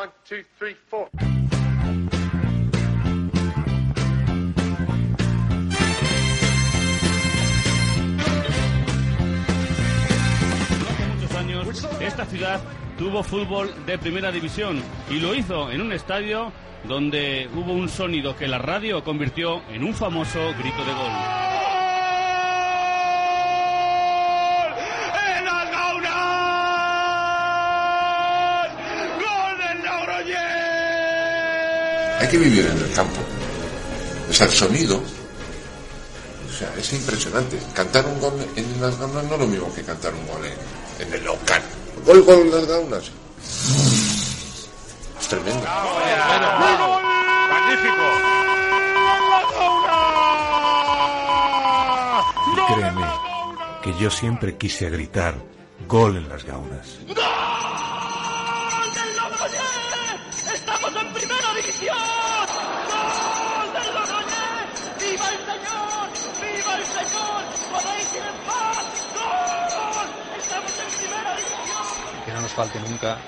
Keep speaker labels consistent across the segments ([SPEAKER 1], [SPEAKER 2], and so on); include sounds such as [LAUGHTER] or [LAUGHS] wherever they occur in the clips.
[SPEAKER 1] one, two,
[SPEAKER 2] esta ciudad tuvo fútbol de primera división y lo hizo en un estadio donde hubo un sonido que la radio convirtió en un famoso grito de gol.
[SPEAKER 1] ¡En las gaunas! ¡Gol del Logroñés!
[SPEAKER 3] Hay que vivir en el campo. O sea, el sonido. O sea, es impresionante. Cantar un gol en las gaunas no es lo mismo que cantar un gol en, en el local. Gol, gol en las gaunas. Es tremendo.
[SPEAKER 1] ¡Magnífico!
[SPEAKER 4] Créeme que yo siempre quise gritar gol en las gaunas.
[SPEAKER 1] ¡Podéis ir en paz! ¡Gol! ¡Estamos en primera división!
[SPEAKER 5] que no nos falte nunca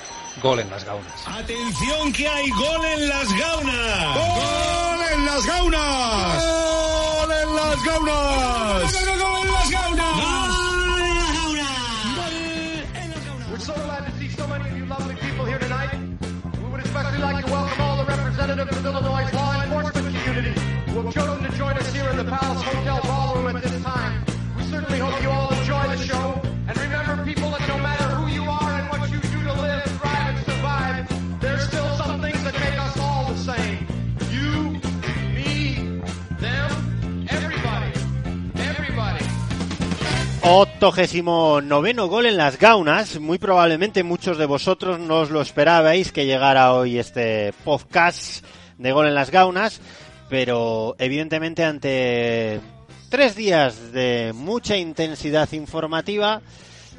[SPEAKER 5] gol en las gaunas.
[SPEAKER 6] Atención que hay gol en las gaunas. Gol en las gaunas. Gol en las gaunas. Gol en las gaunas.
[SPEAKER 1] We're so glad to see so many of you lovely people here tonight. We would especially like to welcome all the representatives of Illinois' law enforcement community who have chosen to join us here in the Palace Hotel Ballroom at this time.
[SPEAKER 7] Octogésimo noveno gol en las gaunas. Muy probablemente muchos de vosotros no os lo esperabais que llegara hoy este podcast de gol en las gaunas, pero evidentemente ante tres días de mucha intensidad informativa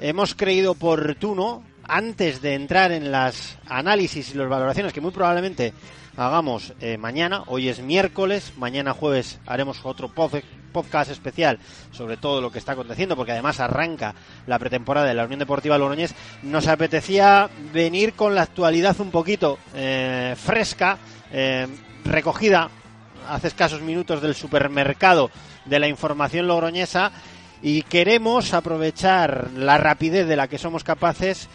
[SPEAKER 7] hemos creído oportuno antes de entrar en las análisis y las valoraciones que muy probablemente hagamos eh, mañana, hoy es miércoles, mañana jueves haremos otro pod- podcast especial sobre todo lo que está aconteciendo, porque además arranca la pretemporada de la Unión Deportiva Logroñés, nos apetecía venir con la actualidad un poquito eh, fresca, eh, recogida. Hace escasos minutos del supermercado de la información logroñesa. Y queremos aprovechar la rapidez de la que somos capaces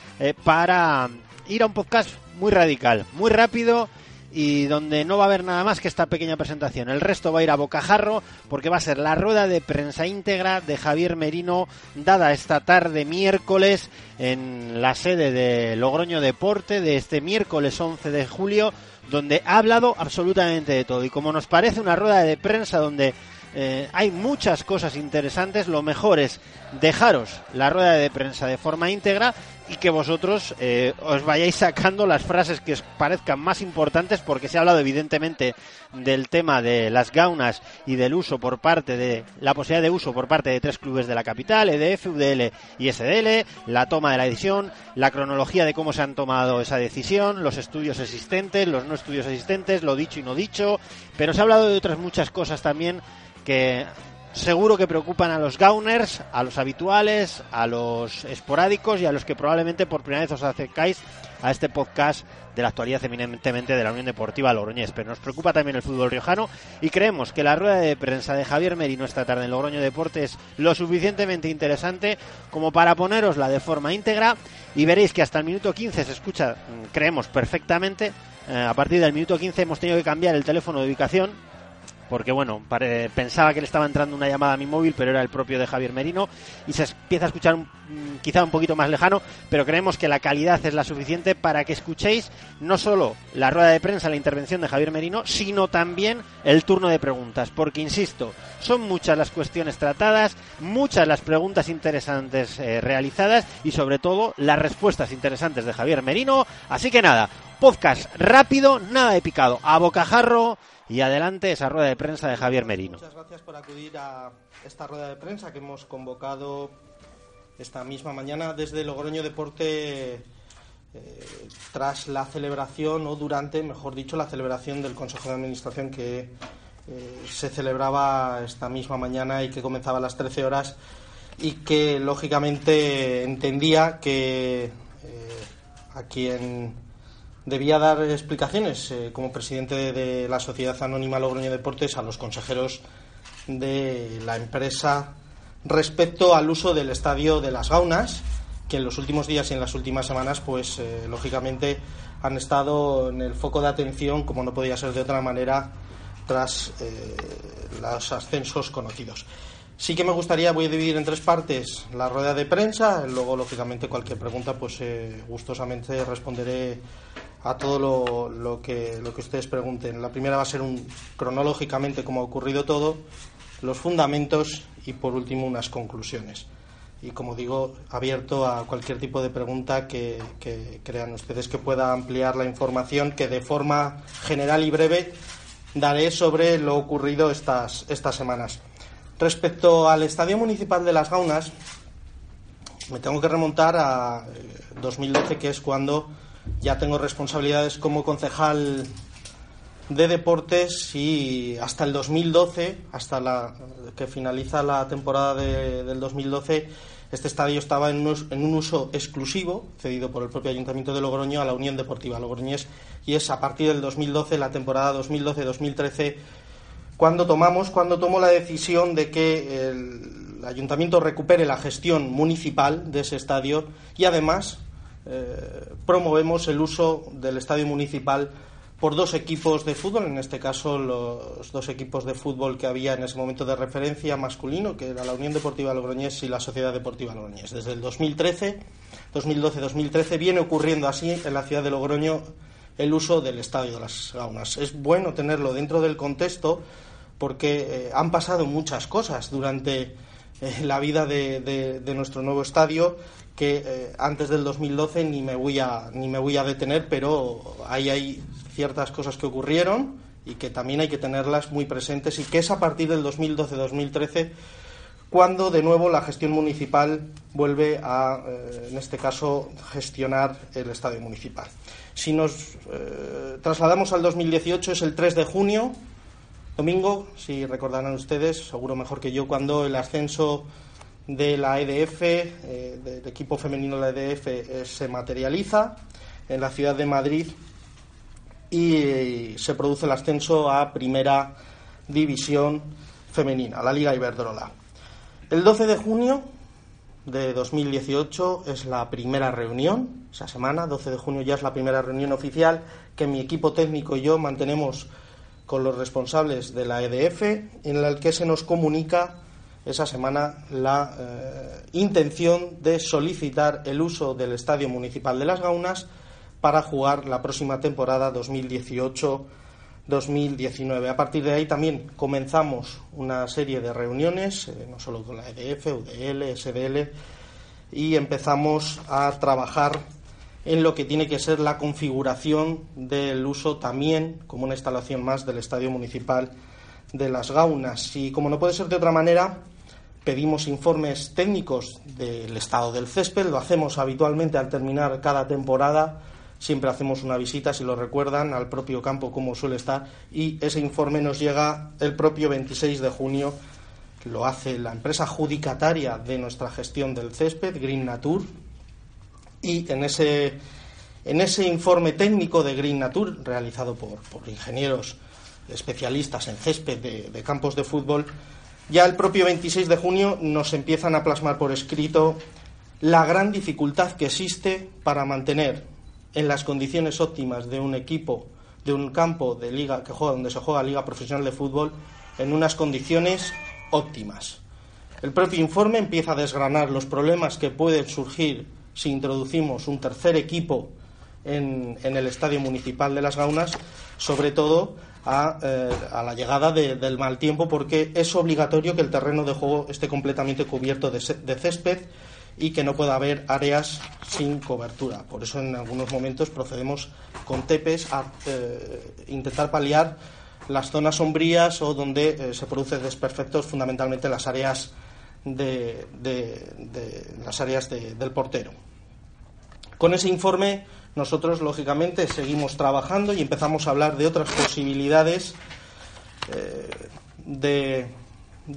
[SPEAKER 7] para ir a un podcast muy radical, muy rápido y donde no va a haber nada más que esta pequeña presentación. El resto va a ir a bocajarro porque va a ser la rueda de prensa íntegra de Javier Merino dada esta tarde miércoles en la sede de Logroño Deporte de este miércoles 11 de julio donde ha hablado absolutamente de todo y como nos parece una rueda de prensa donde eh, hay muchas cosas interesantes. Lo mejor es dejaros la rueda de prensa de forma íntegra y que vosotros eh, os vayáis sacando las frases que os parezcan más importantes porque se ha hablado evidentemente del tema de las gaunas y del uso por parte de la posibilidad de uso por parte de tres clubes de la capital, EDF, UDL y SDL, la toma de la decisión, la cronología de cómo se han tomado esa decisión, los estudios existentes, los no estudios existentes, lo dicho y no dicho, pero se ha hablado de otras muchas cosas también que seguro que preocupan a los gauners, a los habituales, a los esporádicos y a los que probablemente por primera vez os acercáis a este podcast de la actualidad eminentemente de la Unión Deportiva Logroñés. Pero nos preocupa también el fútbol riojano y creemos que la rueda de prensa de Javier Merino esta tarde en Logroño Deporte es lo suficientemente interesante como para ponerosla de forma íntegra y veréis que hasta el minuto 15 se escucha, creemos, perfectamente. Eh, a partir del minuto 15 hemos tenido que cambiar el teléfono de ubicación porque bueno, pensaba que le estaba entrando una llamada a mi móvil, pero era el propio de Javier Merino y se empieza a escuchar quizá un poquito más lejano, pero creemos que la calidad es la suficiente para que escuchéis no solo la rueda de prensa, la intervención de Javier Merino, sino también el turno de preguntas, porque insisto, son muchas las cuestiones tratadas, muchas las preguntas interesantes eh, realizadas y sobre todo las respuestas interesantes de Javier Merino. Así que nada, podcast rápido, nada de picado, a bocajarro y adelante esa rueda de prensa de Javier Merino.
[SPEAKER 8] Muchas gracias por acudir a esta rueda de prensa que hemos convocado esta misma mañana desde Logroño Deporte eh, tras la celebración o durante, mejor dicho, la celebración del Consejo de Administración que eh, se celebraba esta misma mañana y que comenzaba a las 13 horas y que lógicamente entendía que eh, a quien debía dar explicaciones como presidente de, la Sociedad Anónima Logroño Deportes a los consejeros de la empresa respecto al uso del estadio de las Gaunas que en los últimos días y en las últimas semanas, pues eh, lógicamente han estado en el foco de atención, como no podía ser de otra manera, tras eh, los ascensos conocidos. Sí que me gustaría, voy a dividir en tres partes la rueda de prensa, luego lógicamente cualquier pregunta, pues eh, gustosamente responderé a todo lo, que, lo que ustedes pregunten. La primera va a ser un, cronológicamente cómo ha ocurrido todo, los fundamentos y por último unas conclusiones y como digo, abierto a cualquier tipo de pregunta que, crean ustedes que pueda ampliar la información que de forma general y breve daré sobre lo ocurrido estas, estas semanas. Respecto al Estadio Municipal de Las Gaunas, me tengo que remontar a 2012, eh, que es cuando ya tengo responsabilidades como concejal de deportes y hasta el 2012, hasta la que finaliza la temporada del 2012, este estadio estaba en un, uso exclusivo, cedido por el propio Ayuntamiento de Logroño a la Unión Deportiva Logroñés, y es a partir del 2012, la temporada 2012-2013, cuando tomamos, cuando tomó la decisión de que el Ayuntamiento recupere la gestión municipal de ese estadio y además eh, promovemos el uso del estadio municipal por dos equipos de fútbol, en este caso los dos equipos de fútbol que había en ese momento de referencia masculino, que era la Unión Deportiva Logroñés y la Sociedad Deportiva Logroñés. Desde el 2013, 2012-2013, viene ocurriendo así en la ciudad de Logroño el uso del Estadio de las Gaunas. Es bueno tenerlo dentro del contexto porque eh, han pasado muchas cosas durante eh, la vida de, nuestro nuevo estadio que eh, antes del 2012 ni me voy a ni me voy a detener, pero ahí hay ciertas cosas que ocurrieron y que también hay que tenerlas muy presentes y que es a partir del 2012-2013 cuando de nuevo la gestión municipal vuelve a, eh, en este caso, gestionar el estadio municipal. Si nos eh, trasladamos al 2018 es el 3 de junio, domingo, si recordarán ustedes, seguro mejor que yo, cuando el ascenso de la EDF, eh, del equipo femenino de la EDF, se materializa en la ciudad de Madrid y se produce el ascenso a Primera División Femenina, la Liga Iberdrola. El 12 de junio de 2018 es la primera reunión, esa semana, 12 de junio ya es la primera reunión oficial que mi equipo técnico y yo mantenemos con los responsables de la EDF, en la que se nos comunica esa semana la eh, intención de solicitar el uso del Estadio Municipal de Las Gaunas para jugar la próxima temporada 2018-2019. A partir de ahí también comenzamos una serie de reuniones, eh, no solo con la EDF, UDL, SDL, y empezamos a trabajar en lo que tiene que ser la configuración del uso también como una instalación más del Estadio Municipal de Las Gaunas. Y como no puede ser de otra manera, pedimos informes técnicos del estado del césped, lo hacemos habitualmente al terminar cada temporada siempre hacemos una visita, si lo recuerdan, al propio campo como suele estar y ese informe nos llega el propio 26 de junio. Lo hace la empresa adjudicataria de nuestra gestión del césped, Green Nature, y en ese, en ese informe técnico de Green Nature, realizado por, ingenieros especialistas en césped de, campos de fútbol, ya el propio 26 de junio nos empiezan a plasmar por escrito la gran dificultad que existe para mantener en las condiciones óptimas de un equipo, de un campo de liga que juega donde se juega liga profesional de fútbol, en unas condiciones óptimas. El propio informe empieza a desgranar los problemas que pueden surgir si introducimos un tercer equipo en, el estadio municipal de Las Gaunas, sobre todo a, eh, la llegada del mal tiempo, porque es obligatorio que el terreno de juego esté completamente cubierto de, césped y que no pueda haber áreas sin cobertura. Por eso en algunos momentos procedemos con tepes a eh, intentar paliar las zonas sombrías o donde eh, se producen desperfectos, fundamentalmente las áreas de, las áreas del portero. Con ese informe nosotros, lógicamente, seguimos trabajando y empezamos a hablar de otras posibilidades eh, de,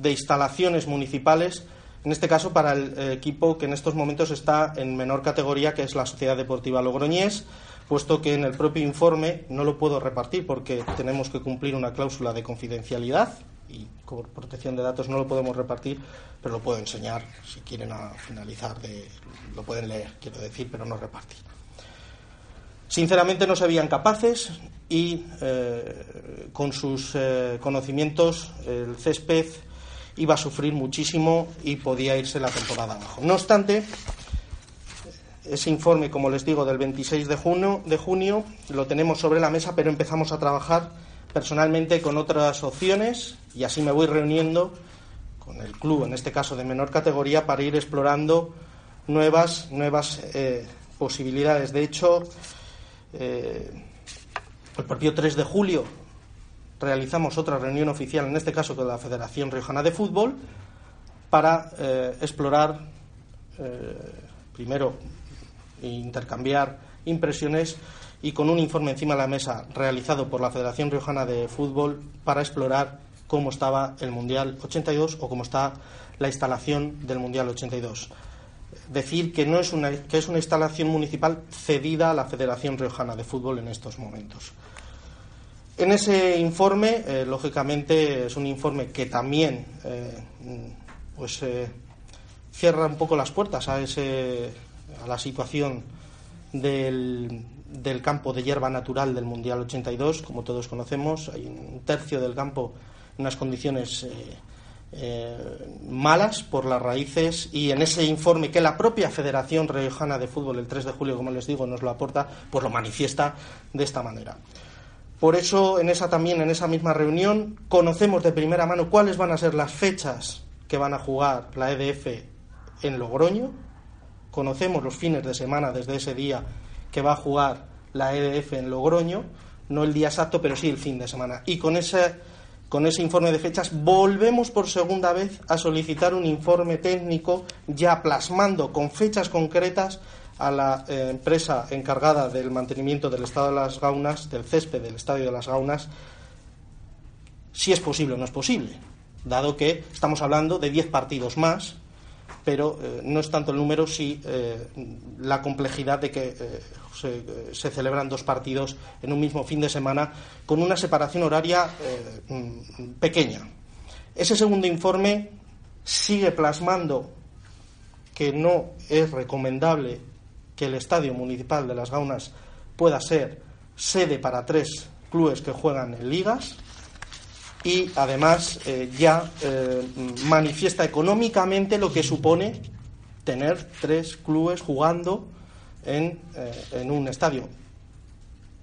[SPEAKER 8] instalaciones municipales, en este caso para el equipo que en estos momentos está en menor categoría, que es la Sociedad Deportiva Logroñés, puesto que en el propio informe no lo puedo repartir porque tenemos que cumplir una cláusula de confidencialidad y por protección de datos no lo podemos repartir, pero lo puedo enseñar si quieren a finalizar, de, lo pueden leer, quiero decir, pero no repartir. Sinceramente no se veían capaces y eh, con sus eh, conocimientos el césped iba a sufrir muchísimo y podía irse la temporada abajo. No obstante, ese informe, como les digo, del 26 de junio, de junio lo tenemos sobre la mesa, pero empezamos a trabajar personalmente con otras opciones y así me voy reuniendo con el club, en este caso de menor categoría, para ir explorando nuevas, nuevas eh, posibilidades. De hecho, eh, el propio 3 de julio realizamos otra reunión oficial, en este caso con la Federación Riojana de Fútbol, para eh, explorar, eh, primero, intercambiar impresiones y con un informe encima de la mesa realizado por la Federación Riojana de Fútbol para explorar cómo estaba el Mundial 82 o cómo está la instalación del Mundial 82 decir que, no es una, que es una instalación municipal cedida a la Federación Riojana de Fútbol en estos momentos. En ese informe, eh, lógicamente, es un informe que también eh, pues, eh, cierra un poco las puertas a, ese, a la situación del, del campo de hierba natural del Mundial 82. Como todos conocemos, hay un tercio del campo en unas condiciones eh, malas por las raíces y en ese informe que la propia Federación Riojana de Fútbol el 3 de julio, como les digo, nos lo aporta, pues lo manifiesta de esta manera. Por eso, en esa también, en esa misma reunión, conocemos de primera mano cuáles van a ser las fechas que van a jugar la EDF en Logroño. Conocemos los fines de semana desde ese día que va a jugar la EDF en Logroño, no el día exacto, pero sí el fin de semana. Y con ese con ese informe de fechas, volvemos por segunda vez a solicitar un informe técnico ya plasmando con fechas concretas a la eh, empresa encargada del mantenimiento del estado de las gaunas, del césped del estadio de las gaunas, si es posible o no es posible, dado que estamos hablando de 10 partidos más, pero eh, no es tanto el número, si eh, la complejidad de que se, celebran dos partidos en un mismo fin de semana con una separación horaria eh, mm, pequeña. Ese segundo informe sigue plasmando que no es recomendable que el Estadio Municipal de Las Gaunas pueda ser sede para tres clubes que juegan en ligas y además eh, ya eh, manifiesta económicamente lo que supone tener tres clubes jugando eh, en, un estadio.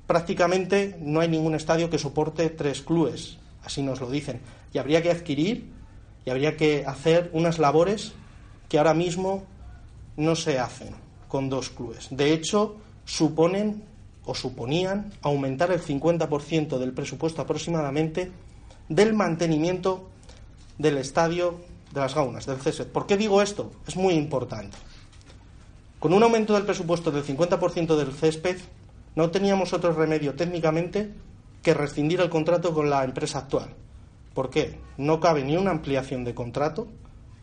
[SPEAKER 8] Prácticamente no hay ningún estadio que soporte tres clubes, así nos lo dicen. Y habría que adquirir y habría que hacer unas labores que ahora mismo no se hacen con dos clubes. De hecho, suponen o suponían aumentar el 50% del presupuesto aproximadamente del mantenimiento del estadio de las Gaunas, del césped. ¿Por qué digo esto? Es muy importante. Con un aumento del presupuesto del 50% del césped, no teníamos otro remedio técnicamente que rescindir el contrato con la empresa actual. ¿Por qué? No cabe ni una ampliación de contrato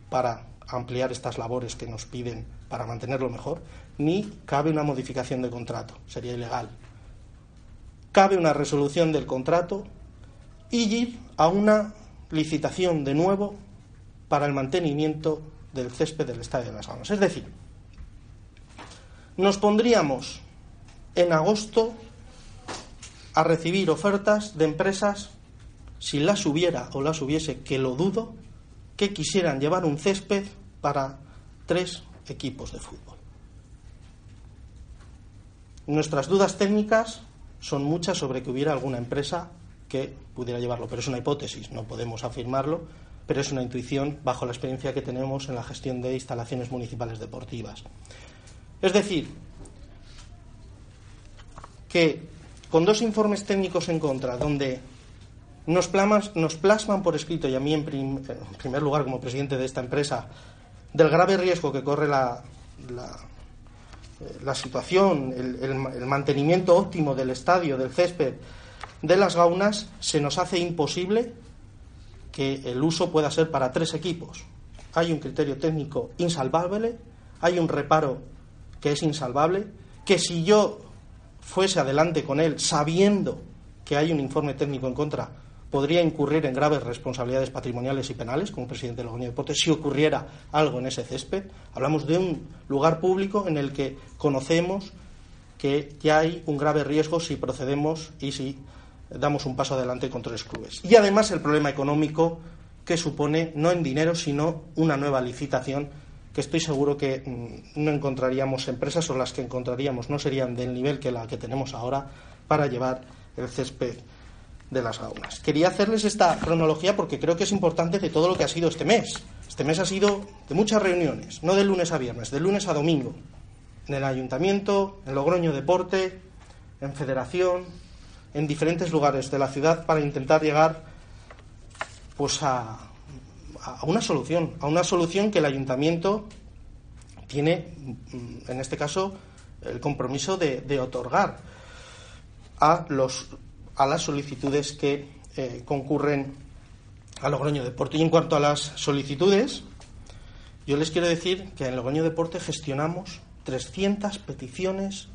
[SPEAKER 8] para ampliar estas labores que nos piden para mantenerlo mejor, ni cabe una modificación de contrato, sería ilegal. Cabe una resolución del contrato ir a una licitación de nuevo para el mantenimiento del césped del Estadio de las Almas. Es decir, nos pondríamos en agosto a recibir ofertas de empresas si las hubiera o las hubiese, que lo dudo, que quisieran llevar un césped para tres equipos de fútbol. Nuestras dudas técnicas son muchas sobre que hubiera alguna empresa que pudiera llevarlo, pero es una hipótesis, no podemos afirmarlo, pero es una intuición bajo la experiencia que tenemos en la gestión de instalaciones municipales deportivas. Es decir, que con dos informes técnicos en contra, donde nos, plasman por escrito, y a mí en, primer lugar como presidente de esta empresa, del grave riesgo que corre la, la, situación, el, mantenimiento óptimo del estadio, del césped, de las gaunas, se nos hace imposible que el uso pueda ser para tres equipos. Hay un criterio técnico insalvable, hay un reparo que es insalvable, que si yo fuese adelante con él sabiendo que hay un informe técnico en contra, podría incurrir en graves responsabilidades patrimoniales y penales como presidente de la Unión de Deportes si ocurriera algo en ese césped. Hablamos de un lugar público en el que conocemos que ya hay un grave riesgo si procedemos y si damos un paso adelante contra los clubes. Y además el problema económico que supone no en dinero, sino una nueva licitación que estoy seguro que mm, no encontraríamos empresas o las que encontraríamos no serían del nivel que la que tenemos ahora para llevar el césped de las gaunas. Quería hacerles esta cronología porque creo que es importante de todo lo que ha sido este mes. Este mes ha sido de muchas reuniones, no de lunes a viernes, de lunes a domingo, en el ayuntamiento, en Logroño Deporte, en Federación, en diferentes lugares de la ciudad para intentar llegar pues a, una solución, a una solución que el ayuntamiento tiene, mm, en este caso, el compromiso de, otorgar a, los, a las solicitudes que eh, concurren a Logroño Deporte. Y en cuanto a las solicitudes, yo les quiero decir que en Logroño Deporte gestionamos 300 peticiones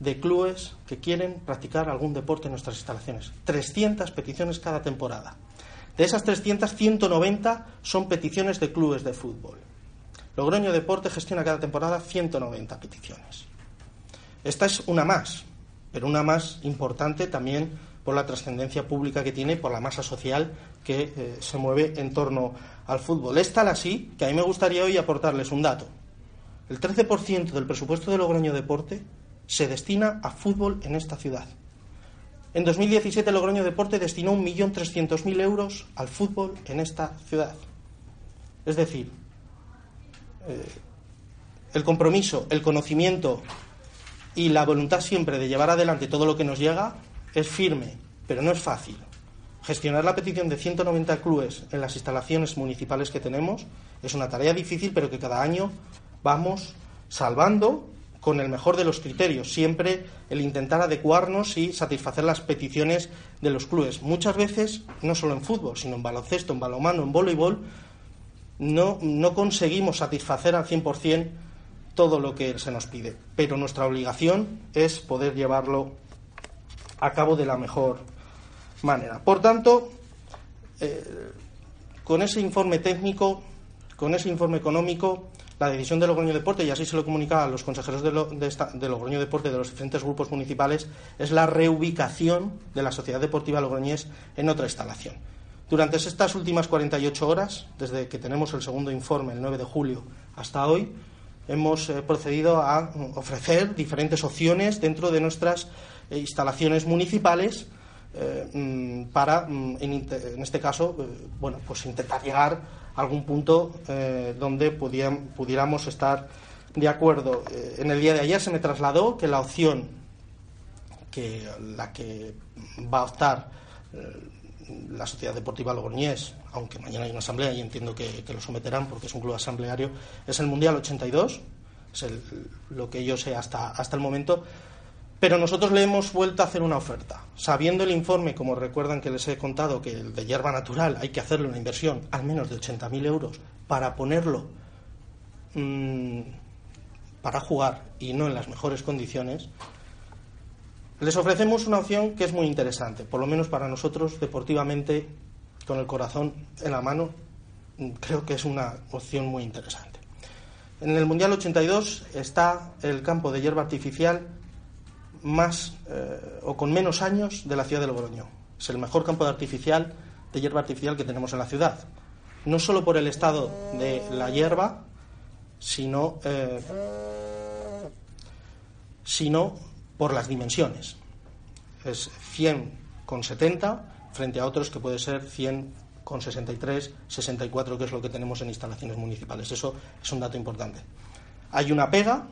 [SPEAKER 8] de clubes que quieren practicar algún deporte en nuestras instalaciones. 300 peticiones cada temporada. De esas 300, 190 son peticiones de clubes de fútbol. Logroño Deporte gestiona cada temporada 190 peticiones. Esta es una más, pero una más importante también por la trascendencia pública que tiene y por la masa social que eh, se mueve en torno al fútbol. Es tal así que a mí me gustaría hoy aportarles un dato. El 13% del presupuesto de Logroño Deporte se destina a fútbol en esta ciudad. En 2017 Logroño Deporte destinó 1.300.000 euros al fútbol en esta ciudad. Es decir, eh, el compromiso, el conocimiento y la voluntad siempre de llevar adelante todo lo que nos llega es firme, pero no es fácil. Gestionar la petición de 190 clubes en las instalaciones municipales que tenemos es una tarea difícil, pero que cada año vamos salvando con el mejor de los criterios, siempre el intentar adecuarnos y satisfacer las peticiones de los clubes. Muchas veces, no solo en fútbol, sino en baloncesto, en balonmano, en voleibol, no, no conseguimos satisfacer al 100% todo lo que se nos pide. Pero nuestra obligación es poder llevarlo a cabo de la mejor manera. Por tanto, eh, con ese informe técnico, con ese informe económico, la decisión de Logroño Deporte, y así se lo comunicaba a los consejeros de, Logroño Deporte de los diferentes grupos municipales, es la reubicación de la Sociedad Deportiva Logroñés en otra instalación. Durante estas últimas 48 horas, desde que tenemos el segundo informe, el 9 de julio, hasta hoy, hemos eh, procedido a ofrecer diferentes opciones dentro de nuestras eh, instalaciones municipales eh, mm, para, mm, en, este caso, bueno, pues intentar llegar algún punto eh, donde pudiéramos estar de acuerdo. Eh, en el día de ayer se me trasladó que la opción que la que va a optar eh, la Sociedad Deportiva Logroñés, aunque mañana hay una asamblea y entiendo que, lo someterán porque es un club asambleario, es el Mundial 82, es lo que yo sé hasta, hasta el momento, pero nosotros le hemos vuelto a hacer una oferta. Sabiendo el informe, como recuerdan que les he contado, que el de hierba natural hay que hacerle una inversión al menos de 80.000 euros para ponerlo mm, para jugar y no en las mejores condiciones, les ofrecemos una opción que es muy interesante, por lo menos para nosotros deportivamente, con el corazón en la mano, mm, creo que es una opción muy interesante. En el Mundial 82 está el campo de hierba artificial más eh, o con menos años de la ciudad de Logroño. Es el mejor campo de artificial de hierba artificial que tenemos en la ciudad. No solo por el estado de la hierba, sino, eh, sino por las dimensiones. Es 100,70 frente a otros que puede ser 100,63, 64, que es lo que tenemos en instalaciones municipales. Eso es un dato importante. Hay una pega,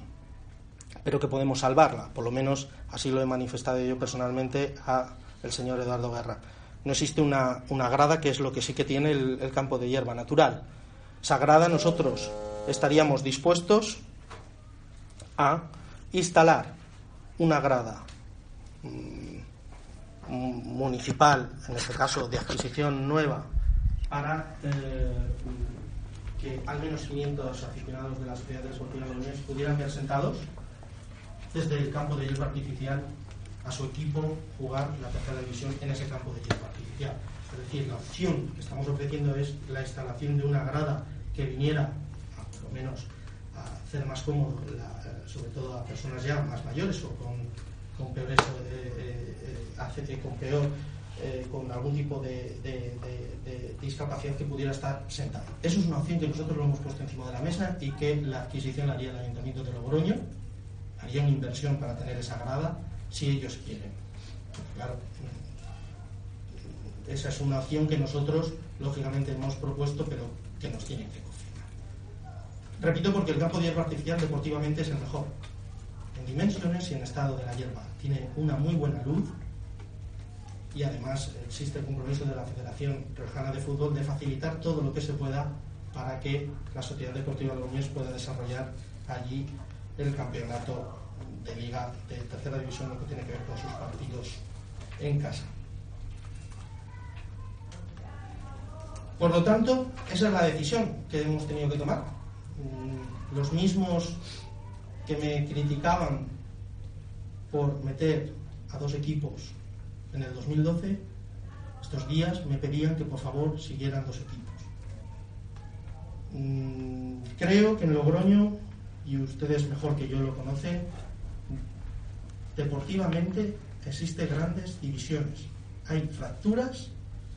[SPEAKER 8] pero que podemos salvarla. Por lo menos así lo he manifestado yo personalmente a el señor Eduardo Guerra. No existe una, grada, que es lo que sí que tiene el, campo de hierba natural. Esa grada nosotros estaríamos dispuestos a instalar una grada mm, municipal, en este caso de adquisición nueva, para eh, que al menos 500 aficionados de la Sociedad de de pudieran ver sentados desde el campo de hierba artificial a su equipo jugar la tercera división en ese campo de hierba artificial. Es decir, la opción que estamos ofreciendo es la instalación de una grada que viniera, a, por lo menos, a hacer más cómodo, eh, sobre todo a personas ya más mayores o con, con peores, eh, eh, con peor con algún tipo de, discapacidad que pudiera estar sentado. Eso es una opción que nosotros lo hemos puesto encima de la mesa y que la adquisición haría el Ayuntamiento de Logroño haría una inversión para tener esa grada si ellos quieren. Claro, esa es una opción que nosotros, lógicamente, hemos propuesto, pero que nos tienen que confirmar. Repito, porque el campo de hierba artificial deportivamente es el mejor. En dimensiones y en estado de la hierba. Tiene una muy buena luz y además existe el compromiso de la Federación Riojana de Fútbol de facilitar todo lo que se pueda para que la Sociedad Deportiva Logroñés pueda desarrollar allí el campeonato de liga de tercera división, lo que tiene que ver con sus partidos en casa. Por lo tanto, esa es la decisión que hemos tenido que tomar. Mm, los mismos que me criticaban por meter a dos equipos en el 2012, estos días me pedían que por favor siguieran dos equipos. Mm, creo que en Logroño y ustedes mejor que yo lo conocen, deportivamente existen grandes divisiones. Hay fracturas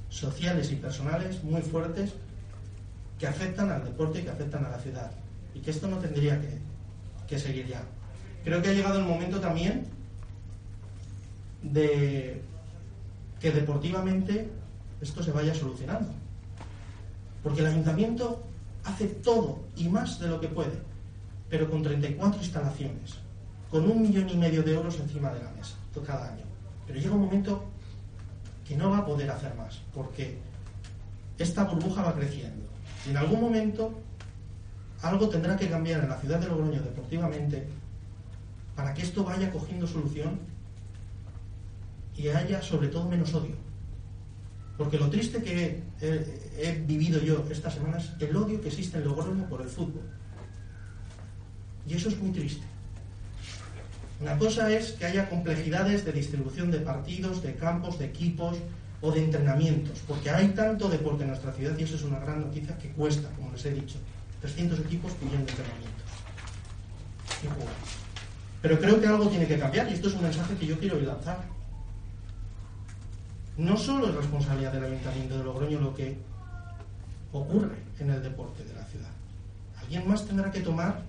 [SPEAKER 8] sociales y personales muy fuertes que afectan al deporte y que afectan a la ciudad. Y que esto no tendría que, que seguir ya. Creo que ha llegado el momento también de que deportivamente esto se vaya solucionando. Porque el ayuntamiento hace todo y más de lo que puede pero con 34 instalaciones, con un millón y medio de euros encima de la mesa cada año. Pero llega un momento que no va a poder hacer más, porque esta burbuja va creciendo. Y en algún momento algo tendrá que cambiar en la ciudad de Logroño deportivamente para que esto vaya cogiendo solución y haya sobre todo menos odio. Porque lo triste que he, he vivido yo estas semanas el odio que existe en Logroño por el fútbol. Y eso es muy triste. Una cosa es que haya complejidades de distribución de partidos, de campos, de equipos o de entrenamientos, porque hay tanto deporte en nuestra ciudad y eso es una gran noticia que cuesta, como les he dicho, 300 equipos pidiendo entrenamientos. Pero creo que algo tiene que cambiar y esto es un mensaje que yo quiero lanzar. No solo es responsabilidad del Ayuntamiento de Logroño lo que ocurre en el deporte de la ciudad. Alguien más tendrá que tomar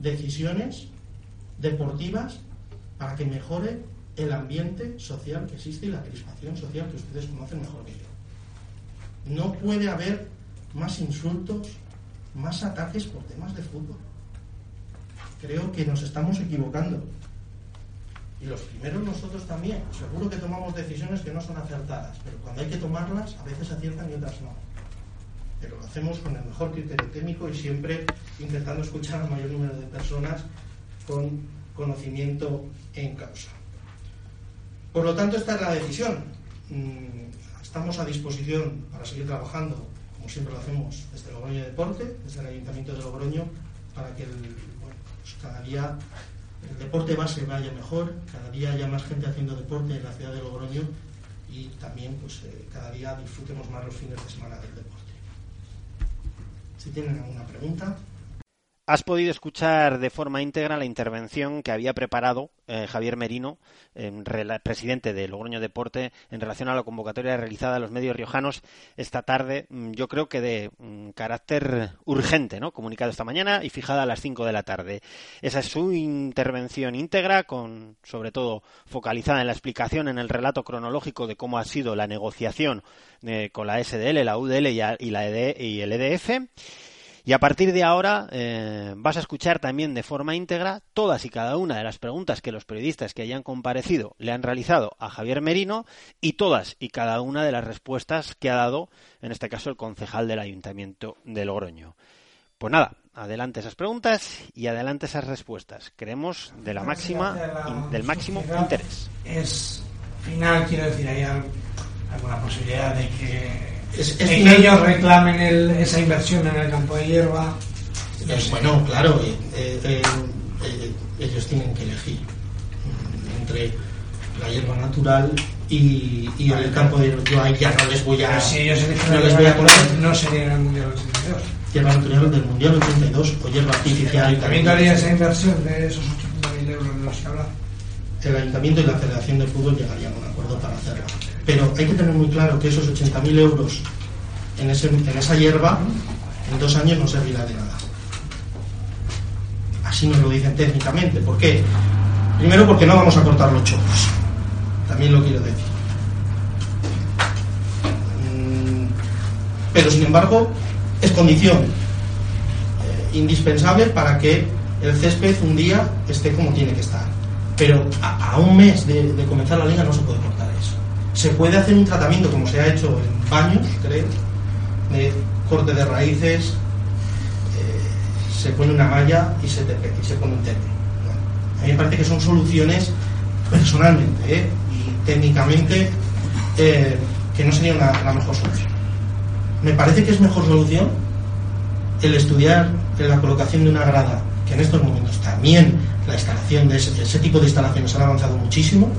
[SPEAKER 8] decisiones deportivas para que mejore el ambiente social que existe y la crispación social que ustedes conocen mejor que yo. No puede haber más insultos, más ataques por temas de fútbol. Creo que nos estamos equivocando. Y los primeros nosotros también. Seguro que tomamos decisiones que no son acertadas, pero cuando hay que tomarlas, a veces aciertan y otras no pero lo hacemos con el mejor criterio técnico y siempre intentando escuchar al mayor número de personas con conocimiento en causa. Por lo tanto, esta es la decisión. Mm, estamos a disposición para seguir trabajando, como siempre lo hacemos, desde Logroño Deporte, desde el Ayuntamiento de Logroño, para que pues cada día el deporte base vaya mejor, cada día haya más gente haciendo deporte en la ciudad de Logroño y también pues, eh, cada día disfrutemos más los fines de semana del deporte. Si tienen alguna pregunta.
[SPEAKER 7] Has podido escuchar de forma íntegra la intervención que había preparado eh, Javier Merino, presidente de Logroño Deporte, en relación a la convocatoria realizada a los medios riojanos esta tarde, mm, yo creo que de mm, carácter urgente, ¿no? Comunicado esta mañana y fijada a las 5 de la tarde. Esa es su intervención íntegra, con sobre todo focalizada en la explicación, en el relato cronológico de cómo ha sido la negociación eh, con la SDL, la UDL y, la ED, y el EDF. Y a partir de ahora eh, vas a escuchar también de forma íntegra todas y cada una de las preguntas que los periodistas que hayan comparecido le han realizado a Javier Merino y todas y cada una de las respuestas que ha dado, en este caso, el concejal del Ayuntamiento de Logroño. Pues nada, adelante esas preguntas y adelante esas respuestas. Creemos de la máxima, del máximo interés.
[SPEAKER 9] Es final, quiero decir, hay alguna posibilidad de que es, ellos reclamen esa inversión en el campo de hierba.
[SPEAKER 8] bueno, claro, eh, eh, eh, ellos tienen que elegir mm, entre la hierba natural y, el campo de hierba. Yo ahí ya no les voy a.
[SPEAKER 9] si ellos no les voy a poner. No sería el Mundial 82.
[SPEAKER 8] Hierba natural del Mundial 82 o hierba artificial.
[SPEAKER 9] ¿El ayuntamiento haría esa inversión de esos 80.000 euros de los que habla?
[SPEAKER 8] El ayuntamiento y la Federación de Fútbol llegarían a un acuerdo para hacerlo pero hay que tener muy claro que esos 80.000 euros en, esa hierba en dos años no servirá de nada. Así nos lo dicen técnicamente. ¿Por qué? Primero porque no vamos a cortar los chorros. También lo quiero decir. Mm, pero sin embargo es condición eh, indispensable para que el césped un día esté como tiene que estar. Pero a, un mes de comenzar la liga no se puede cortar se puede hacer un tratamiento como se ha hecho en baños, creo, de corte de raíces, eh, se pone una malla y se, y se pone un tepe. a mí me parece que son soluciones personalmente ¿eh? y técnicamente eh, que no sería la mejor solución. Me parece que es mejor solución el estudiar la colocación de una grada, que en estos momentos también la instalación de ese tipo de instalaciones han avanzado muchísimo,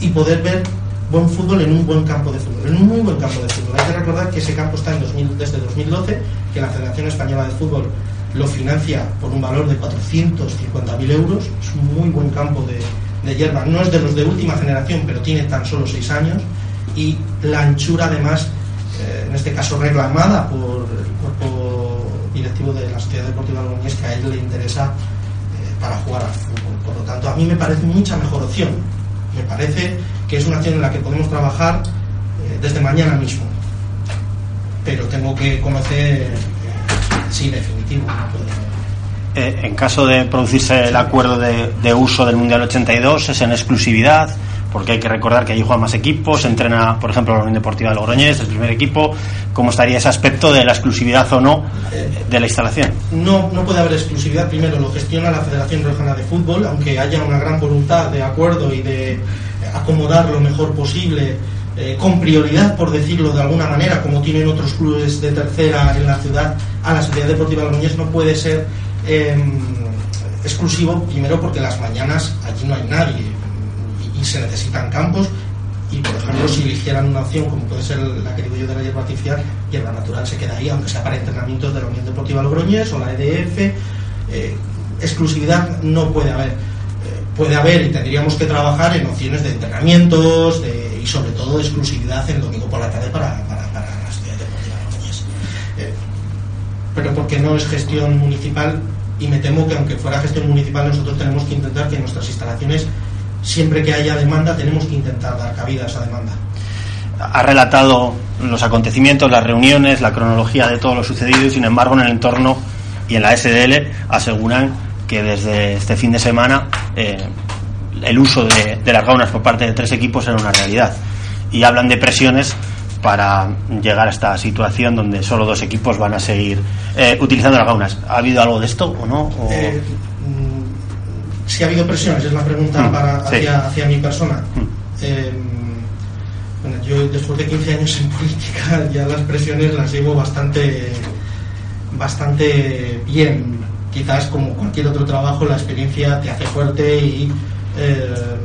[SPEAKER 8] y poder ver buen fútbol en un buen campo de fútbol, en un muy buen campo de fútbol. Hay que recordar que ese campo está en 2000, desde 2012, que la Federación Española de Fútbol lo financia por un valor de 450.000 euros. Es un muy buen campo de, hierba. No es de los de última generación, pero tiene tan solo 6 años. Y la anchura, además, eh, en este caso reclamada por el cuerpo directivo de la Sociedad Deportiva Logroñés, que a él le interesa eh, para jugar al fútbol. Por lo tanto, a mí me parece mucha mejor opción. Me parece que es una acción en la que podemos trabajar eh, desde mañana mismo. Pero tengo que conocer eh, sí definitivo.
[SPEAKER 7] Eh, en caso de producirse el acuerdo de, uso del Mundial 82, es en exclusividad, porque hay que recordar que allí juegan más equipos, entrena, por ejemplo, la Unión Deportiva de Logroñés, el primer equipo. ¿Cómo estaría ese aspecto de la exclusividad o no de la instalación?
[SPEAKER 8] No, no puede haber exclusividad. Primero lo gestiona la Federación Rojana de Fútbol, aunque haya una gran voluntad de acuerdo y de acomodar lo mejor posible, eh, con prioridad, por decirlo de alguna manera, como tienen otros clubes de tercera en la ciudad, a la Sociedad Deportiva Logroñés no puede ser em, exclusivo, primero porque las mañanas allí no hay nadie y, se necesitan campos. Y por ejemplo, si eligieran una opción como puede ser la que digo yo de la hierba artificial, hierba natural se queda ahí, aunque sea para entrenamientos de la Unión Deportiva Logroñés o la EDF. Eh, exclusividad no puede haber puede haber y tendríamos que trabajar en opciones de entrenamientos y sobre todo de exclusividad el domingo por la tarde para, para, para ciudades deportivas eh, pero porque no es gestión municipal y me temo que aunque fuera gestión municipal nosotros tenemos que intentar que nuestras instalaciones siempre que haya demanda tenemos que intentar dar cabida a esa demanda.
[SPEAKER 7] Ha relatado los acontecimientos, las reuniones, la cronología de todo lo sucedido y sin embargo en el entorno y en la SDL aseguran que desde este fin de semana eh, el uso de, las gaunas por parte de tres equipos era una realidad. Y hablan de presiones para llegar a esta situación donde solo dos equipos van a seguir eh, utilizando las gaunas. ¿Ha habido algo de esto o no?
[SPEAKER 8] Eh, mm, si ha habido presiones, es la pregunta mm, para, hacia, mi persona. Mm. bueno, yo después de 15 años en [LAUGHS] política ya las presiones las llevo bastante, bastante bien quizás como cualquier otro trabajo la experiencia te hace fuerte y, eh,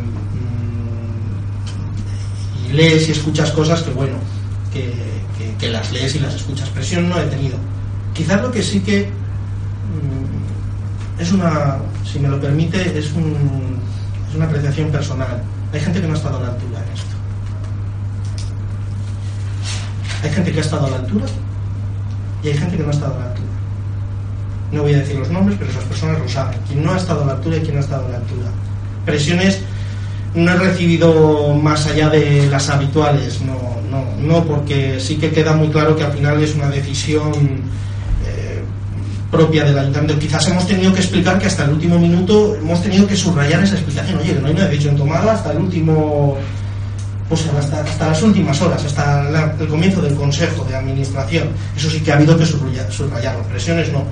[SPEAKER 8] y lees y escuchas cosas que bueno, que, las lees y las escuchas. Presión no he tenido. Quizás lo que sí que mm, es una, si me lo permite, es una apreciación personal. Hay gente que no ha estado a la altura en esto. Hay gente que ha estado a la altura y hay gente que no ha estado a la altura. No voy a decir los nombres, pero esas personas lo saben. Quien no ha estado a la altura y quien no ha estado a la altura. Presiones no he recibido más allá de las habituales, no, no, no, porque sí que queda muy claro que al final es una decisión eh, propia del ayuntamiento. Quizás hemos tenido que explicar que hasta el último minuto hemos tenido que subrayar esa explicación. Oye, no hay una decisión tomada hasta el último, pues hasta, hasta las últimas horas, hasta el comienzo del consejo de administración. Eso sí que ha habido que subrayar, subrayarlo. Presiones no,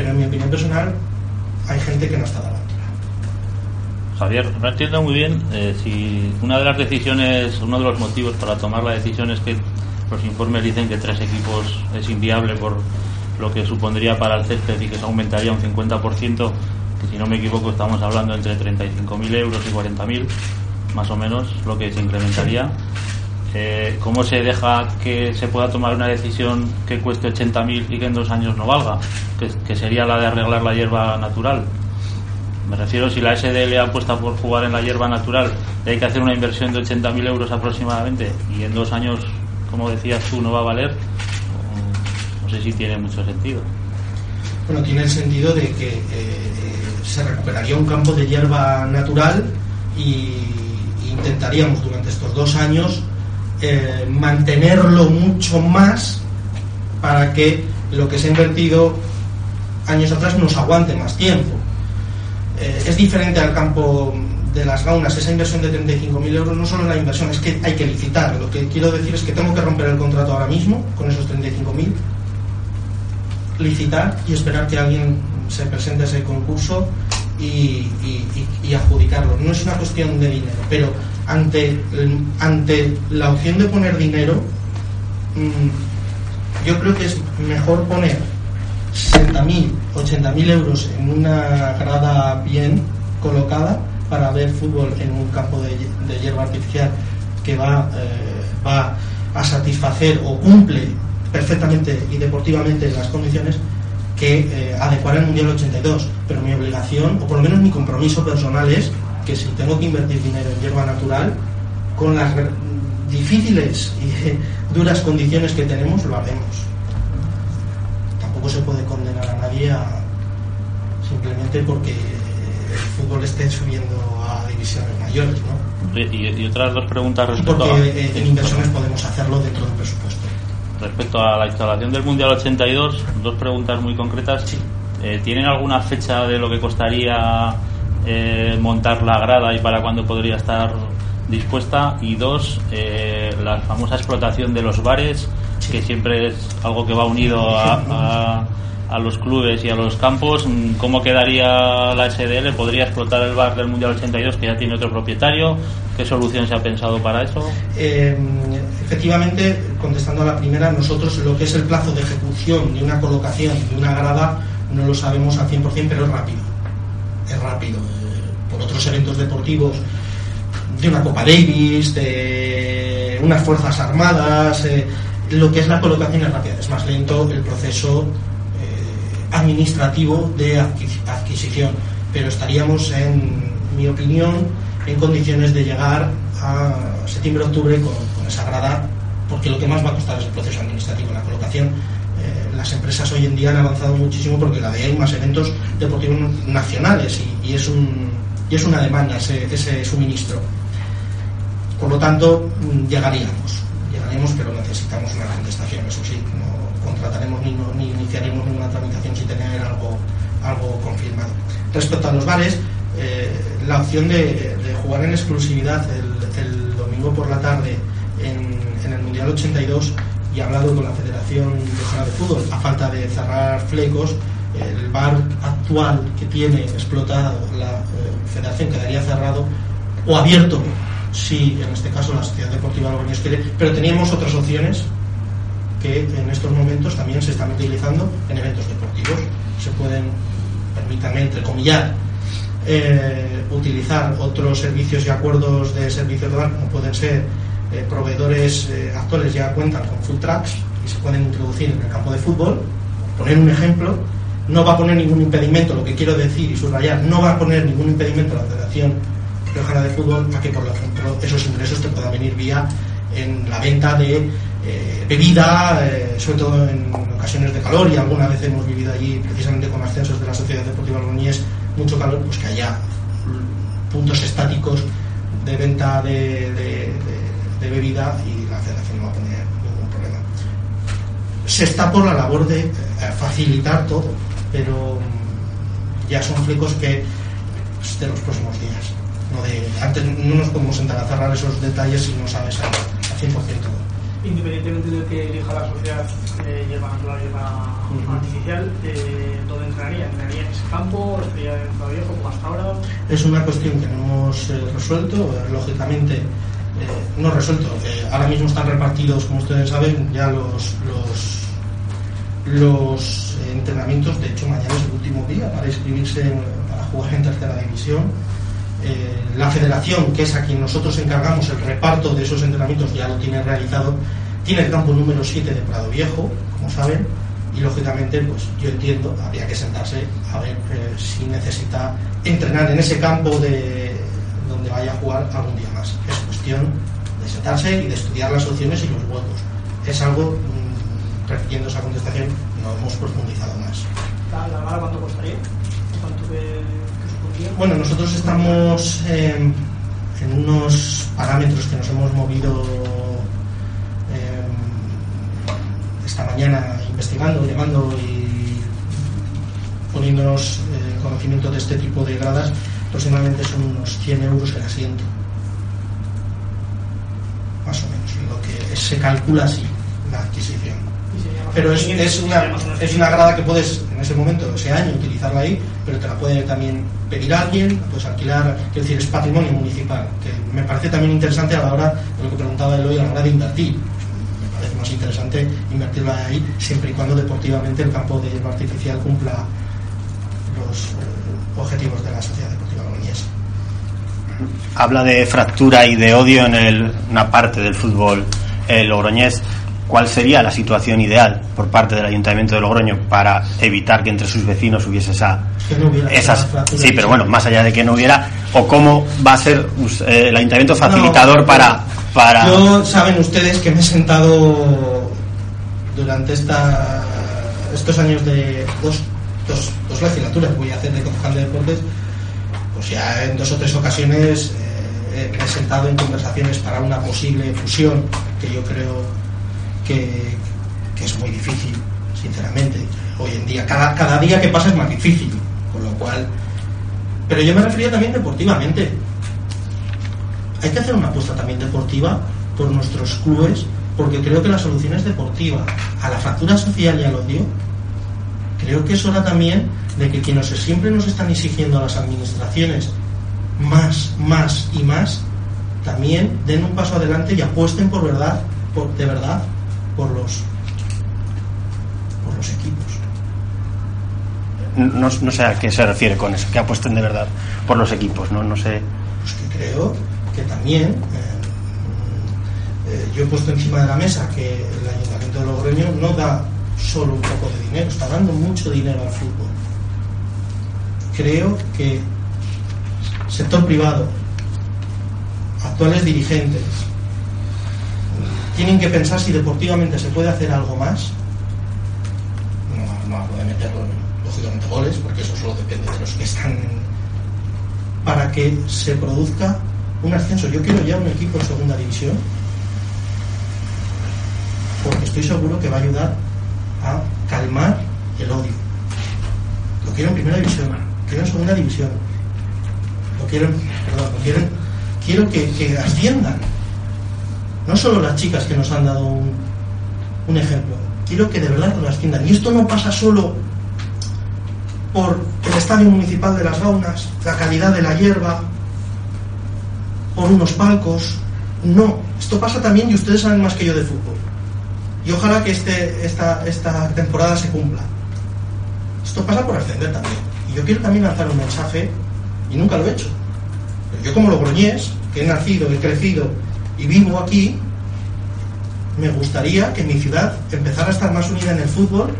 [SPEAKER 8] pero en mi opinión personal hay gente que no está dando.
[SPEAKER 10] Javier, no entiendo muy bien eh, si una de las decisiones, uno de los motivos para tomar la decisión es que los informes dicen que tres equipos es inviable por lo que supondría para el césped y que se aumentaría un 50%, que si no me equivoco estamos hablando entre 35.000 euros y 40.000, más o menos lo que se incrementaría. Eh, ¿Cómo se deja que se pueda tomar una decisión que cueste 80.000 y que en dos años no valga? que sería la de arreglar la hierba natural. Me refiero si la SDL apuesta por jugar en la hierba natural hay que hacer una inversión de 80.000 euros aproximadamente y en dos años, como decías tú, no va a valer, no sé si tiene mucho sentido.
[SPEAKER 8] Bueno, tiene el sentido de que eh, se recuperaría un campo de hierba natural y intentaríamos durante estos dos años eh, mantenerlo mucho más para que lo que se ha invertido años atrás nos aguante más tiempo. Eh, es diferente al campo de las gaunas, esa inversión de 35.000 euros no solo la inversión, es que hay que licitar. Lo que quiero decir es que tengo que romper el contrato ahora mismo con esos 35.000, licitar y esperar que alguien se presente a ese concurso y, adjudicarlo. No es una cuestión de dinero, pero ante, ante la opción de poner dinero, mm, yo creo que es mejor poner 60.000, 80.000 euros en una grada bien colocada para ver fútbol en un campo de, hierba artificial que va, eh, va a satisfacer o cumple perfectamente y deportivamente las condiciones que eh, adecuar el Mundial 82. Pero mi obligación, o por lo menos mi compromiso personal es que si tengo que invertir dinero en hierba natural, con las difíciles y [LAUGHS] duras condiciones que tenemos, lo haremos tampoco se puede condenar a nadie simplemente porque el fútbol esté subiendo a divisiones mayores, ¿no?
[SPEAKER 10] Y, otras dos preguntas respecto
[SPEAKER 8] porque a... Eh, en inversiones podemos hacerlo dentro del presupuesto.
[SPEAKER 10] Respecto a la instalación del Mundial 82, dos preguntas muy concretas. Eh, ¿Tienen alguna fecha de lo que costaría eh, montar la grada y para cuándo podría estar dispuesta? Y dos, la famosa explotación de los bares que siempre es algo que va unido a, a, los clubes y a los campos. ¿Cómo quedaría la SDL? ¿Podría explotar el bar del Mundial 82 que ya tiene otro propietario? ¿Qué solución se ha pensado para eso?
[SPEAKER 8] Eh, efectivamente, contestando a la primera, nosotros lo que es el plazo de ejecución de una colocación de una grada no lo sabemos al 100%, pero es rápido. Es rápido. Por otros eventos deportivos, de una Copa Davis, de unas Fuerzas Armadas, eh, lo que es la colocación es rápida, es más lento el proceso eh, administrativo de adquisición, pero estaríamos, en mi opinión, en condiciones de llegar a septiembre-octubre con, esa grada, porque lo que más va a costar es el proceso administrativo, la colocación. Las empresas hoy en día han avanzado muchísimo porque cada día hay más eventos deportivos nacionales y, es, un, y es una demanda ese, suministro. Por lo tanto, mm, llegaríamos pero necesitamos una contestación, eso sí, no contrataremos ni, ni iniciaremos ninguna tramitación sin tener algo, algo confirmado. Respecto a los bares, eh, la opción de, jugar en exclusividad el, domingo por la tarde en, el Mundial 82 y hablado con la Federación de de Fútbol, a falta de cerrar flecos, el bar actual que tiene explotado la eh, Federación quedaría cerrado o abierto sí, en este caso la Sociedad Deportiva Logroñés quiere, pero teníamos otras opciones que en estos momentos también se están utilizando en eventos deportivos. Se pueden, permítanme entrecomillar, eh, utilizar otros servicios y acuerdos de servicios de bar, como pueden ser eh, proveedores eh, actuales ya cuentan con full tracks y se pueden introducir en el campo de fútbol. Poner un ejemplo, no va a poner ningún impedimento, lo que quiero decir y subrayar, no va a poner ningún impedimento a la Federación Riojana de Fútbol a que, por ejemplo, esos ingresos te puedan venir vía en la venta de eh, bebida, eh, sobre todo en ocasiones de calor, y alguna vez hemos vivido allí, precisamente con ascensos de la Sociedad Deportiva Logroñés, mucho calor, pues que haya puntos estáticos de venta de- de bebida y la Federación no va a tener ningún problema. Se está por la labor de eh, facilitar todo, pero mm, ya son flecos que pues, de los próximos días. No de, antes no nos podemos sentar a cerrar esos detalles si no sabes al, al 100% todo.
[SPEAKER 9] Independientemente de que elija la sociedad eh, o hierba
[SPEAKER 8] Ujú.
[SPEAKER 9] artificial, eh, ¿dónde entrenaría? ¿Entrenaría en ese campo? ¿Estaría en Viejo como hasta ahora?
[SPEAKER 8] Es una cuestión que no hemos eh, resuelto, lógicamente no resuelto. Eh, ahora mismo están repartidos, como ustedes saben, ya los los, los entrenamientos. De hecho, mañana es el último día para inscribirse para jugar en tercera división. Eh, la federación, que es a quien nosotros encargamos el reparto de esos entrenamientos, ya lo tiene realizado. Tiene el campo número 7 de Prado Viejo, como saben, y lógicamente, pues yo entiendo, habría que sentarse a ver eh, si necesita entrenar en ese campo de vaya a jugar algún día más. Es cuestión de sentarse y de estudiar las opciones y los huecos. Es algo, mm, repitiendo esa contestación, no hemos profundizado más.
[SPEAKER 9] ¿La, la grada cuánto costaría? ¿Cuánto que, que supondría?
[SPEAKER 8] Bueno, nosotros estamos eh, en unos parámetros que nos hemos movido eh, esta mañana investigando, llamando y poniéndonos eh, en conocimiento de este tipo de gradas, aproximadamente son unos 100 euros el asiento. Más o menos, lo que se calcula así, la adquisición. Pero es, es
[SPEAKER 9] 500,
[SPEAKER 8] una, es una grada que puedes en ese momento, ese año, utilizarla ahí, pero te la puede también pedir alguien, pues alquilar, es decir, es patrimonio municipal, que me parece también interesante a la hora de lo que preguntaba Eloy, a la hora de invertir. Me parece más interesante invertirla ahí, siempre y cuando deportivamente el campo de hierba artificial cumpla los eh, objetivos de la Sociedad.
[SPEAKER 7] Habla de fractura y de odio en el- una parte del fútbol eh, logroñés. ¿Cuál sería la situación ideal por parte del Ayuntamiento de Logroño para evitar que entre sus vecinos hubiese esa,
[SPEAKER 8] no
[SPEAKER 7] esas... Sí, pero bueno, más allá de que no hubiera, o cómo va a ser eh, el Ayuntamiento facilitador
[SPEAKER 8] No,
[SPEAKER 7] para... para...
[SPEAKER 8] Yo, saben ustedes que me he sentado durante esta, estos años de dos, dos, dos legislaturas voy a hacer de concejal de deportes, pues ya en dos o tres ocasiones eh, he sentado en conversaciones para una posible fusión que yo creo que, que es muy difícil, sinceramente. Hoy en día, cada, cada día que pasa es más difícil, con lo cual... Pero yo me refería también deportivamente hay que hacer una apuesta también deportiva por nuestros clubes, porque creo que la solución es deportiva. A la fractura social y al odio, creo que es hora también de que quienes siempre nos están exigiendo a las administraciones más, más y más, también den un paso adelante y apuesten por verdad, por, de verdad, por los, por los equipos.
[SPEAKER 7] No, no sé a qué se refiere con eso, que apuesten de verdad por los equipos, no, no sé...
[SPEAKER 8] Pues que creo que también eh, eh, yo he puesto encima de la mesa que el Ayuntamiento de Logroño no da solo un poco de dinero, está dando mucho dinero al fútbol. Creo que sector privado, actuales dirigentes, tienen que pensar si deportivamente se puede hacer algo más. No, no hablo de meter lógicamente goles, porque eso solo depende de los que están para que se produzca un ascenso. Yo quiero ya un equipo en segunda división porque estoy seguro que va a ayudar a calmar el odio. Lo quiero en primera división, lo quiero en segunda división, lo quiero, perdón, lo quiero, quiero que, que asciendan. No solo las chicas que nos han dado un, un ejemplo, quiero que de verdad lo asciendan. Y esto no pasa solo por el estadio municipal de las Gaunas, la calidad de la hierba, por unos palcos. No, esto pasa también y ustedes saben más que yo de fútbol. Y ojalá que este, esta, esta temporada se cumpla. Esto pasa por ascender también. Y yo quiero también lanzar un mensaje, y nunca lo he hecho. Pero yo como logroñés, que he nacido, he crecido y vivo aquí, me gustaría que mi ciudad empezara a estar más unida en el fútbol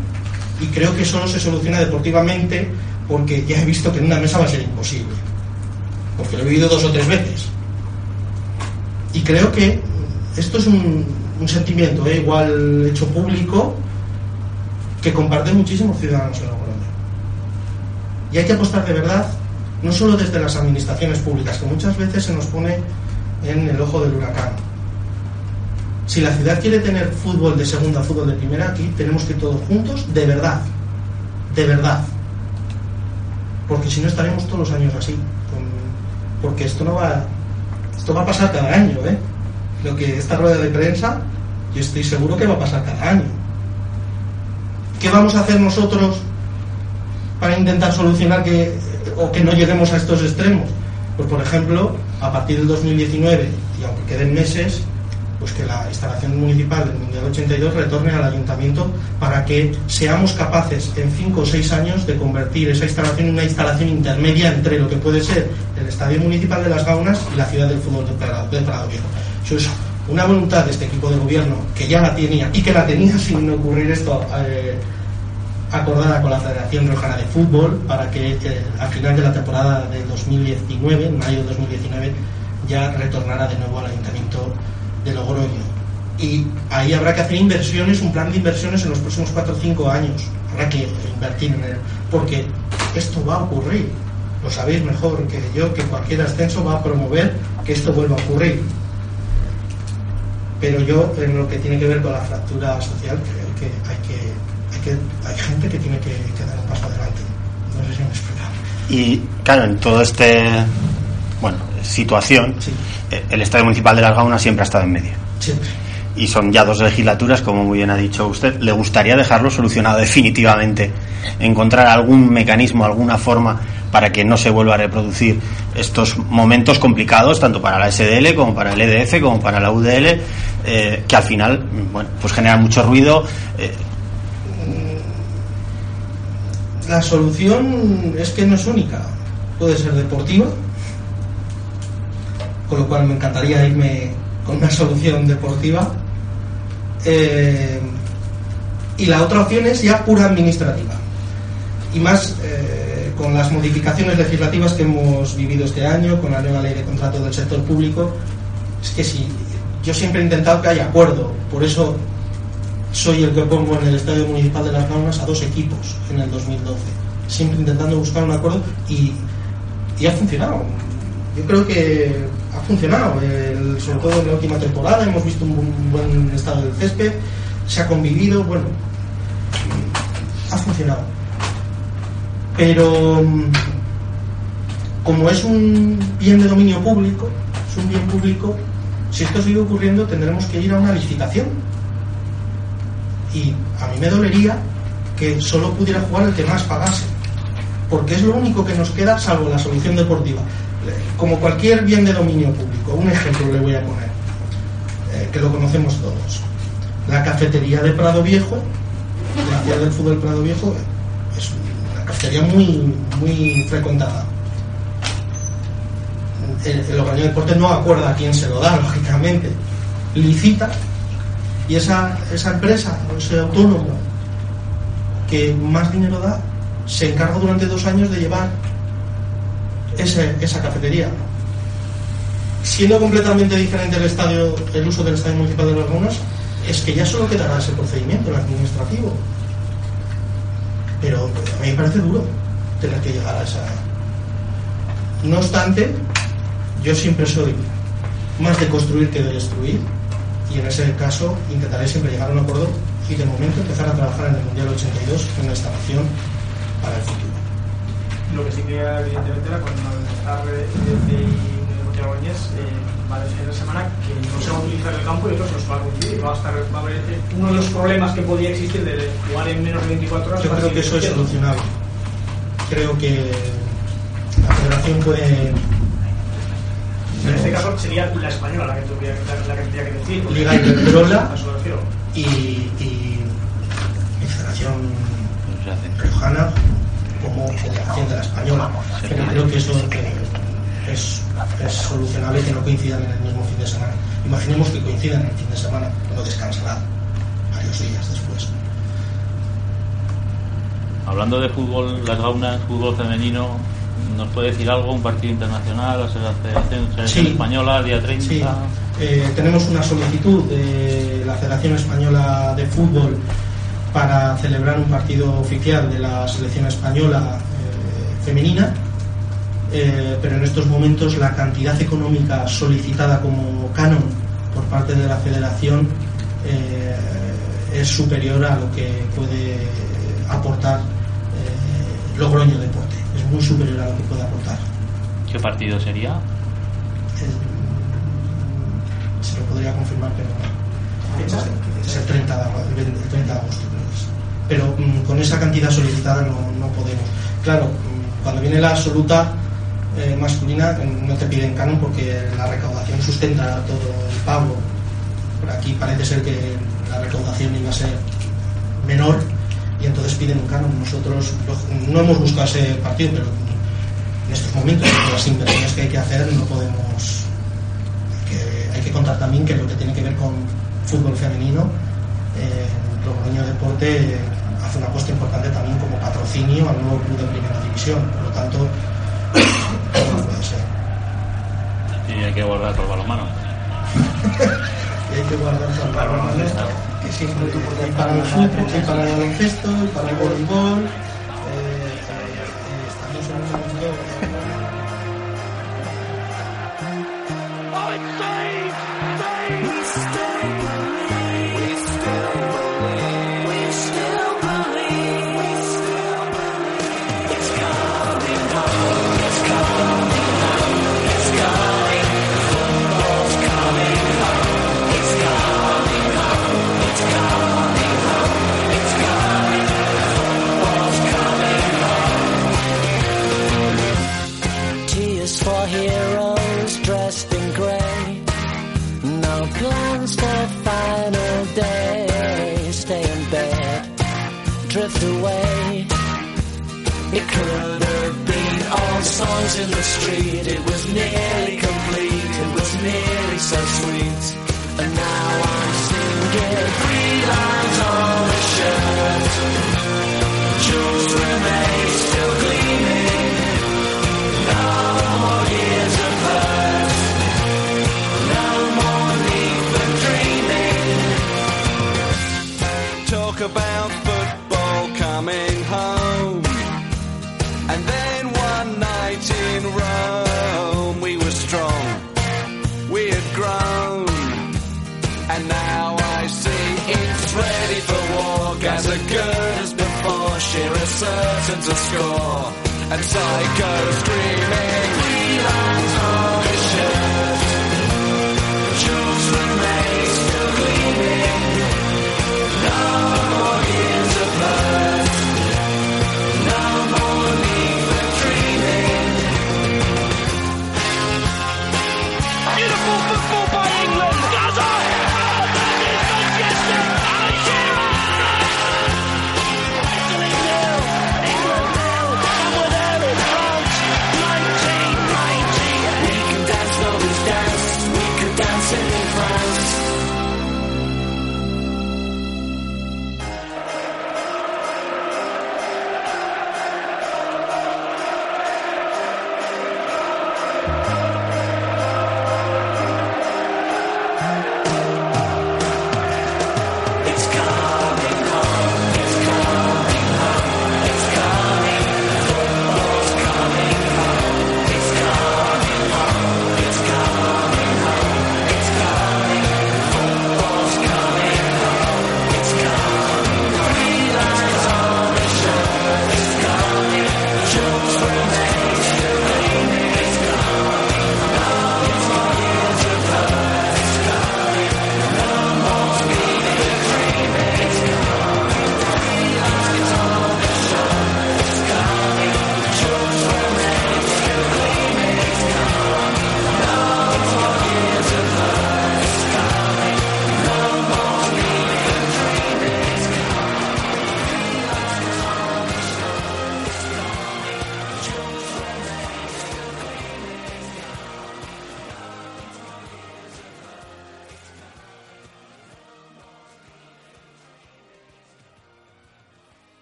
[SPEAKER 8] Y creo que solo se soluciona deportivamente porque ya he visto que en una mesa va a ser imposible. Porque lo he vivido dos o tres veces. Y creo que esto es un, un sentimiento, ¿eh? igual hecho público, que comparten muchísimos ciudadanos en Logroño. Y hay que apostar de verdad, no solo desde las administraciones públicas, que muchas veces se nos pone en el ojo del huracán. Si la ciudad quiere tener fútbol de segunda, fútbol de primera, aquí tenemos que ir todos juntos, de verdad, de verdad. Porque si no estaremos todos los años así. porque esto no va, esto va a pasar cada año, ¿eh? Lo que esta rueda de prensa, yo estoy seguro que va a pasar cada año. ¿Qué vamos a hacer nosotros para intentar solucionar que o que no lleguemos a estos extremos? Pues por ejemplo, a partir del 2019 y aunque queden meses, pues que la instalación municipal del Mundial 82 retorne al ayuntamiento para que seamos capaces en 5 o 6 años de convertir esa instalación en una instalación intermedia entre lo que puede ser el Estadio Municipal de Las Gaunas y la ciudad del fútbol de Prado, de Prado Viejo. Eso es una voluntad de este equipo de gobierno que ya la tenía y que la tenía sin ocurrir esto eh, acordada con la Federación Riojana de Fútbol para que eh, al final de la temporada de 2019, en mayo de 2019, ya retornara de nuevo al Ayuntamiento de Logroño. Y ahí habrá que hacer inversiones, un plan de inversiones en los próximos 4 o 5 años. Habrá que invertir en él, porque esto va a ocurrir. Lo sabéis mejor que yo, que cualquier ascenso va a promover que esto vuelva a ocurrir. Pero yo, en lo que tiene que ver con la fractura social, creo que hay que, hay, que, hay gente que tiene que, que dar un paso adelante. No sé si me he explicado.
[SPEAKER 7] Y claro, en todo este bueno situación, eh, el Estadio Municipal de Las Gaunas siempre ha estado en medio.
[SPEAKER 8] Siempre.
[SPEAKER 7] Y son ya dos legislaturas, como muy bien ha dicho usted. ¿Le gustaría dejarlo solucionado definitivamente? ¿Encontrar algún mecanismo, alguna forma para que no se vuelva a reproducir estos momentos complicados, tanto para la SDL como para el EDF, como para la UDL, eh, que al final bueno, pues generan mucho ruido? eh,
[SPEAKER 8] La solución es que no es única. Puede ser deportiva, con lo cual me encantaría irme con una solución deportiva. Eh, y la otra opción es ya pura administrativa. Y más eh, con las modificaciones legislativas que hemos vivido este año, con la nueva ley de contrato del sector público, es que sí, yo siempre he intentado que haya acuerdo. Por eso soy el que pongo en el Estadio Municipal de Las Gaunas a dos equipos en el 2012. Siempre intentando buscar un acuerdo y, y ha funcionado. Yo creo que ha funcionado, sobre todo en la última temporada. Hemos visto un, bu- buen estado del césped, se ha convivido, bueno, ha funcionado. Pero mm, como es un bien de dominio público, es un bien público, si esto sigue ocurriendo tendremos que ir a una licitación y a mí me dolería que solo pudiera jugar el que más pagase, porque es lo único que nos queda salvo la solución deportiva. Como cualquier bien de dominio público, un ejemplo le voy a poner, eh, que lo conocemos todos. La cafetería de Prado Viejo, de la ciudad del fútbol Prado Viejo, es una cafetería muy, muy frecuentada. El, el Logroño Deporte no acuerda a quién se lo da, [LAUGHS] lógicamente. Licita y esa, esa empresa ese autónomo que más dinero da se encarga durante dos años de llevar esa cafetería. Siendo completamente diferente el estadio, el uso del estadio municipal de Las Gaunas, es que ya solo quedará ese procedimiento, el administrativo. Pero a mí me parece duro tener que llegar a esa. No obstante, yo siempre soy más de construir que de destruir y en ese caso intentaré siempre llegar a un acuerdo y de momento empezar a trabajar en el Mundial 82 en una instalación.
[SPEAKER 11] Que evidentemente era cuando estar desde Monteagoñez va a decir la semana que no se va a utilizar el campo y otros los va a cumplir. Va a, estar, va a haber este- uno de los problemas que podía existir de jugar en menos de 24 horas.
[SPEAKER 8] Yo creo que eso es solucionable. Creo que la federación puede
[SPEAKER 11] En este caso sería la española la que tendría que, la que, tendría que decir.
[SPEAKER 8] Liga Iberdrola y, y, y Federación Riojana como Federación de la Española. Pero creo que eso eh, es, es solucionable que no coincidan en el mismo fin de semana. Imaginemos que coincidan en el fin de semana, no descansará varios días después.
[SPEAKER 10] hablando de fútbol, las gaunas, fútbol femenino, ¿nos puede decir algo? ¿Un partido internacional? ¿La selección, española, día 30?
[SPEAKER 8] Sí. Eh, tenemos una solicitud de la Federación Española de Fútbol para celebrar un partido oficial de la selección española eh, femenina, eh, pero en estos momentos la cantidad económica solicitada como canon por parte de la Federación es superior a lo que puede aportar Logroño Deporte. Es muy superior a lo que puede aportar.
[SPEAKER 10] ¿Qué partido sería?
[SPEAKER 8] se lo podría confirmar, pero es, el 30 de, agosto. Pero mm, con esa cantidad solicitada no, podemos. Claro, mm, cuando viene la absoluta eh, masculina mm, no te piden canon porque la recaudación sustenta todo el pago. Por aquí parece ser que la recaudación iba a ser menor y entonces piden un canon. Nosotros no hemos buscado ese partido, pero en estos momentos, con las inversiones que hay que hacer, no podemos. Hay que, contar también que lo que tiene que ver con fútbol femenino, eh, Logroño Deporte hace una apuesta importante también como patrocinio al nuevo club de primera división. Por lo tanto, no puede ser.
[SPEAKER 10] Y hay que guardar por balonmano. [LAUGHS]
[SPEAKER 8] y hay que guardar por balonmano que siempre y para el fútbol, para el baloncesto, para el voleibol.
[SPEAKER 12] In the street. It was nearly complete. It was nearly so sweet. Certain to score, and Psycho screaming,